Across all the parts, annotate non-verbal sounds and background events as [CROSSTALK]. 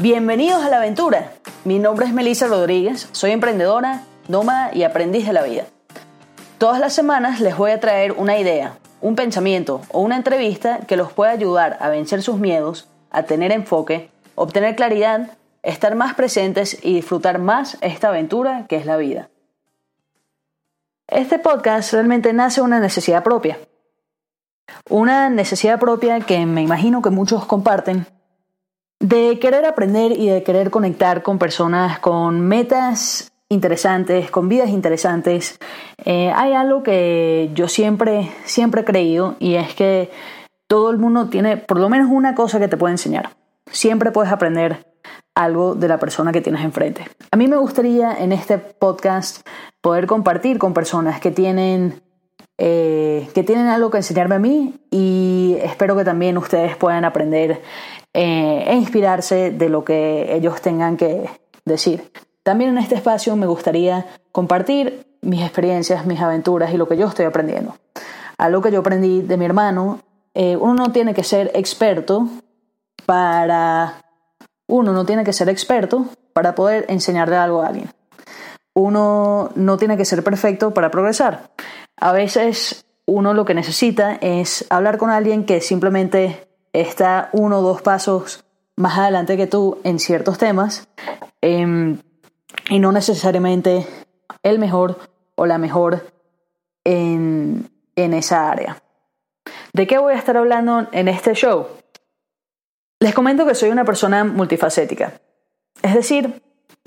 Bienvenidos a la aventura. Mi nombre es Melissa Rodríguez, soy emprendedora, nómada y aprendiz de la vida. Todas las semanas les voy a traer una idea, un pensamiento o una entrevista que los pueda ayudar a vencer sus miedos, a tener enfoque, obtener claridad, estar más presentes y disfrutar más esta aventura que es la vida. Este podcast realmente nace una necesidad propia. Una necesidad propia que me imagino que muchos comparten de querer aprender y de querer conectar con personas con metas interesantes, con vidas interesantes. Eh, hay algo que yo siempre, siempre he creído y es que todo el mundo tiene por lo menos una cosa que te puede enseñar. Siempre puedes aprender algo de la persona que tienes enfrente. A mí me gustaría en este podcast poder compartir con personas que tienen eh, que tienen algo que enseñarme a mí y espero que también ustedes puedan aprender eh, e inspirarse de lo que ellos tengan que decir. También en este espacio me gustaría compartir mis experiencias, mis aventuras y lo que yo estoy aprendiendo. Algo que yo aprendí de mi hermano, eh, uno no tiene que ser experto para... Uno no tiene que ser experto para poder enseñarle algo a alguien. Uno no tiene que ser perfecto para progresar. A veces uno lo que necesita es hablar con alguien que simplemente está uno o dos pasos más adelante que tú en ciertos temas em, y no necesariamente el mejor o la mejor en, en esa área. ¿De qué voy a estar hablando en este show? Les comento que soy una persona multifacética. Es decir,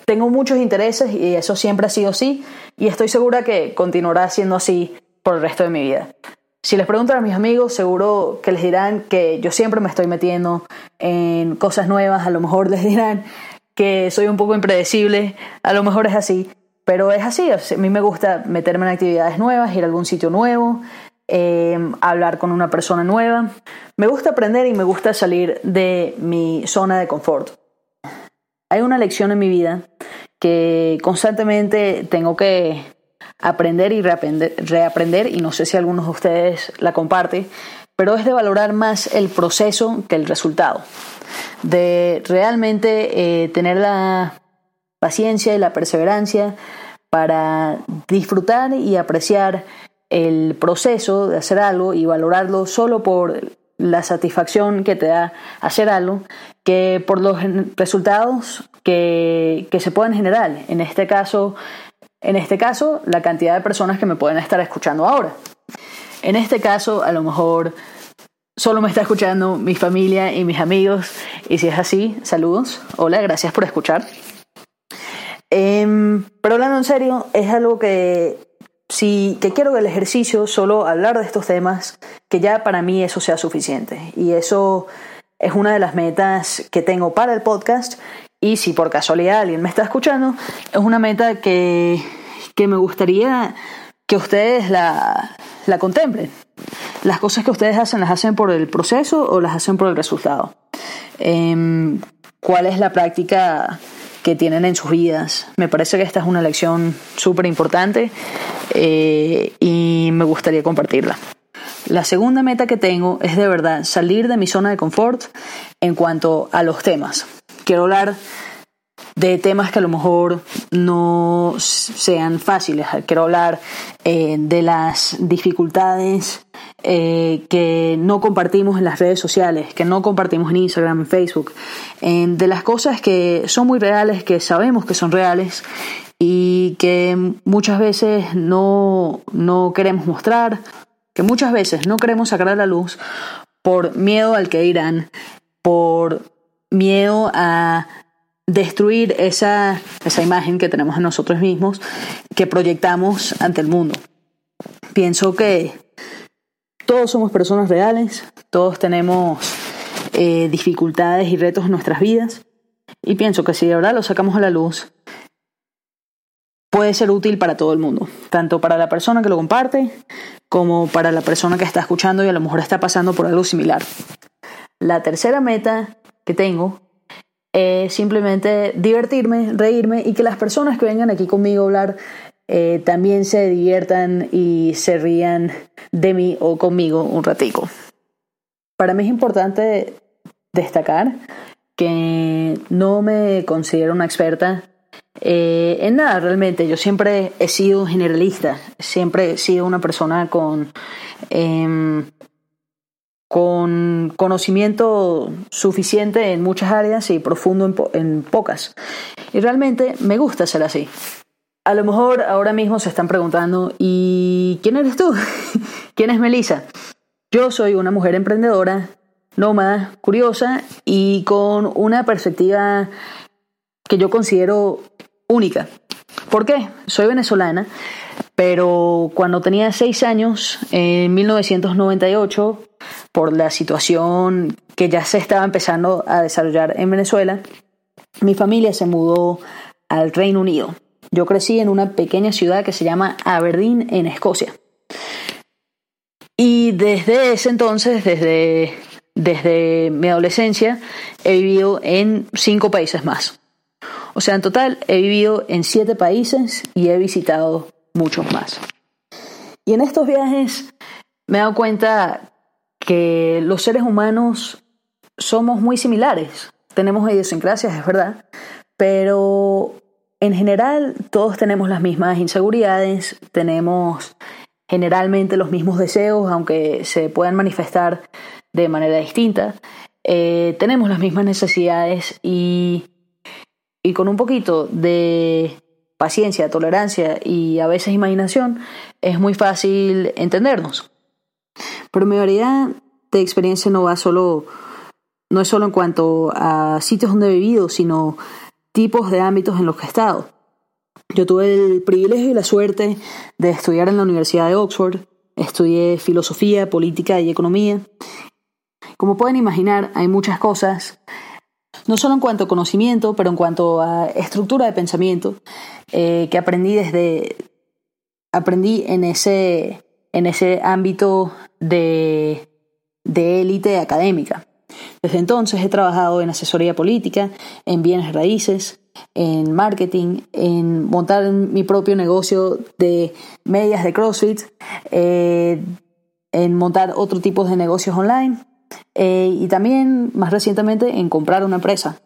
tengo muchos intereses y eso siempre ha sido así y estoy segura que continuará siendo así por el resto de mi vida. Si les preguntan a mis amigos, seguro que les dirán que yo siempre me estoy metiendo en cosas nuevas, a lo mejor les dirán que soy un poco impredecible, a lo mejor es así, pero es así, a mí me gusta meterme en actividades nuevas, ir a algún sitio nuevo, em, hablar con una persona nueva, me gusta aprender y me gusta salir de mi zona de confort. Hay una lección en mi vida que constantemente tengo que aprender y reaprender, y no sé si algunos de ustedes la comparten, pero es de valorar más el proceso que el resultado, de realmente eh, tener la paciencia y la perseverancia para disfrutar y apreciar el proceso de hacer algo y valorarlo solo por la satisfacción que te da hacer algo que por los resultados que, que se pueden generar. En este caso, en este caso, la cantidad de personas que me pueden estar escuchando ahora. En este caso, a lo mejor solo me está escuchando mi familia y mis amigos. Y si es así, saludos. Hola, gracias por escuchar. Em, pero hablando en serio, es algo que si que quiero el ejercicio, solo hablar de estos temas, que ya para mí eso sea suficiente. Y eso es una de las metas que tengo para el podcast y si por casualidad alguien me está escuchando, es una meta que, me gustaría que ustedes la, contemplen. Las cosas que ustedes hacen, ¿las hacen por el proceso o las hacen por el resultado? Em, ¿Cuál es la práctica que tienen en sus vidas? Me parece que esta es una lección súper importante eh, y me gustaría compartirla. La segunda meta que tengo es de verdad salir de mi zona de confort en cuanto a los temas quiero hablar de temas que a lo mejor no sean fáciles. Quiero hablar eh, de las dificultades eh, que no compartimos en las redes sociales, que no compartimos en Instagram, en Facebook, eh, de las cosas que son muy reales, que sabemos que son reales y que muchas veces no, no queremos mostrar, que muchas veces no queremos sacar a la luz por miedo al que dirán, por miedo a destruir esa, esa imagen que tenemos de nosotros mismos, que proyectamos ante el mundo. Pienso que todos somos personas reales, todos tenemos eh, dificultades y retos en nuestras vidas, y pienso que si de verdad lo sacamos a la luz, puede ser útil para todo el mundo, tanto para la persona que lo comparte como para la persona que está escuchando y a lo mejor está pasando por algo similar. La tercera meta que tengo es simplemente divertirme, reírme y que las personas que vengan aquí conmigo a hablar eh, también se diviertan y se rían de mí o conmigo un ratico. Para mí es importante destacar que no me considero una experta eh, en nada realmente. Yo siempre he sido generalista, siempre he sido una persona con, em, con conocimiento suficiente en muchas áreas y profundo en, pocas. Y realmente me gusta ser así. A lo mejor ahora mismo se están preguntando, ¿y quién eres tú? [LAUGHS] ¿Quién es Melissa? Yo soy una mujer emprendedora, nómada, curiosa y con una perspectiva que yo considero única. ¿Por qué? Soy venezolana, pero cuando tenía seis años, en 1998, por la situación que ya se estaba empezando a desarrollar en Venezuela, mi familia se mudó al Reino Unido. Yo crecí en una pequeña ciudad que se llama Aberdeen, en Escocia. Y desde ese entonces, desde, desde mi adolescencia, he vivido en cinco países más. O sea, en total he vivido en siete países y he visitado muchos más. Y en estos viajes me he dado cuenta los seres humanos somos muy similares. Tenemos idiosincrasias, es verdad, pero en general todos tenemos las mismas inseguridades, tenemos generalmente los mismos deseos, aunque se puedan manifestar de manera distinta. Eh, tenemos las mismas necesidades y con un poquito de paciencia, tolerancia y a veces imaginación, es muy fácil entendernos. Pero mi variedad de experiencia no va solo, no es solo en cuanto a sitios donde he vivido, sino tipos de ámbitos en los que he estado. Yo tuve el privilegio y la suerte de estudiar en la Universidad de Oxford, estudié filosofía, política y economía. Como pueden imaginar, hay muchas cosas no solo en cuanto a conocimiento, pero en cuanto a estructura de pensamiento, eh, que aprendí desde, aprendí en ese, en ese ámbito de, élite académica. Desde entonces he trabajado en asesoría política, en bienes raíces, en marketing, en montar mi propio negocio de medias de CrossFit, eh, en montar otro tipo de negocios online eh, y también más recientemente en comprar una empresa.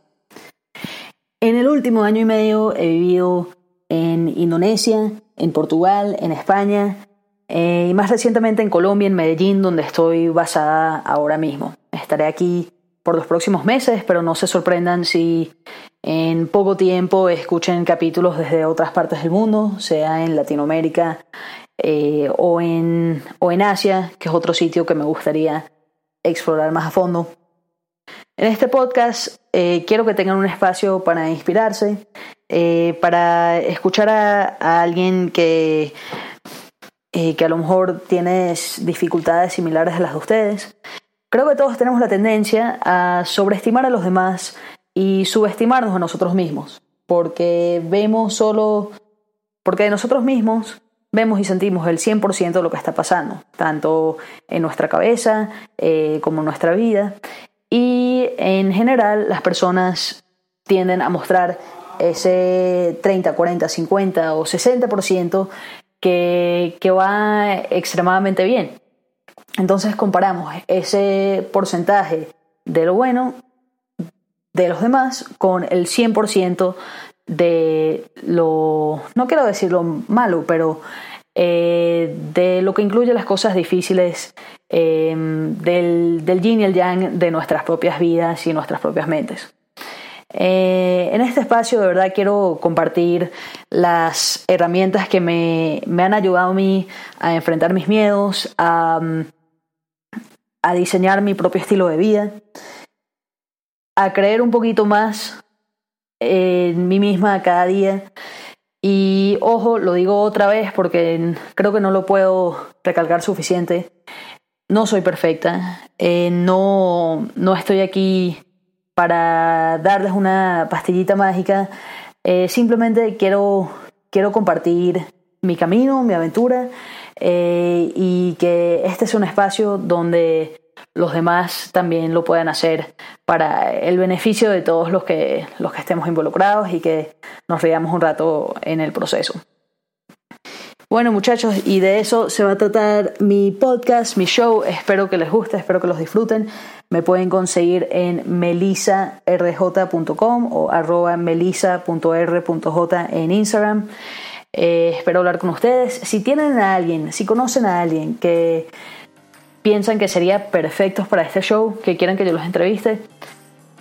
En el último año y medio he vivido en Indonesia, en Portugal, en España eh, y más recientemente en Colombia, en Medellín, donde estoy basada ahora mismo. Estaré aquí por los próximos meses, pero no se sorprendan si en poco tiempo escuchen capítulos desde otras partes del mundo, sea en Latinoamérica eh, o, en, o en Asia, que es otro sitio que me gustaría explorar más a fondo. En este podcast eh, quiero que tengan un espacio para inspirarse, para escuchar a, alguien que, que a lo mejor tiene dificultades similares a las de ustedes. Creo que todos tenemos la tendencia a sobreestimar a los demás y subestimarnos a nosotros mismos, porque vemos solo, porque de nosotros mismos vemos y sentimos el 100% de lo que está pasando, tanto en nuestra cabeza eh, como en nuestra vida. Y en general las personas tienden a mostrar ese 30, 40, 50 o 60% que, va extremadamente bien. Entonces comparamos ese porcentaje de lo bueno de los demás con el 100% de lo, no quiero decir lo malo, pero eh, de lo que incluye las cosas difíciles em, del, del, yin y el yang de nuestras propias vidas y nuestras propias mentes. Eh, en este espacio de verdad quiero compartir las herramientas que me, han ayudado a mí a enfrentar mis miedos, a, a diseñar mi propio estilo de vida, a creer un poquito más en mí misma cada día. Y ojo, lo digo otra vez porque creo que no lo puedo recalcar suficiente. No soy perfecta. Eh, no, no estoy aquí para darles una pastillita mágica. Eh, simplemente quiero, quiero compartir mi camino, mi aventura eh, y que este es un espacio donde los demás también lo puedan hacer para el beneficio de todos los que, los que estemos involucrados y que nos veamos un rato en el proceso. Bueno muchachos, y de eso se va a tratar mi podcast, mi show. Espero que les guste, espero que los disfruten. Me pueden conseguir en melisarj.com o arroba melisa.r.j en Instagram. Eh, espero hablar con ustedes. Si tienen a alguien, si conocen a alguien que piensan que sería perfectos para este show, que quieran que yo los entreviste,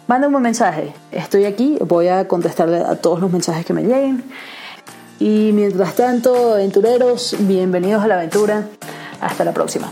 manden un mensaje. Estoy aquí, voy a contestarle a todos los mensajes que me lleguen. Y mientras tanto, aventureros, bienvenidos a la aventura. Hasta la próxima.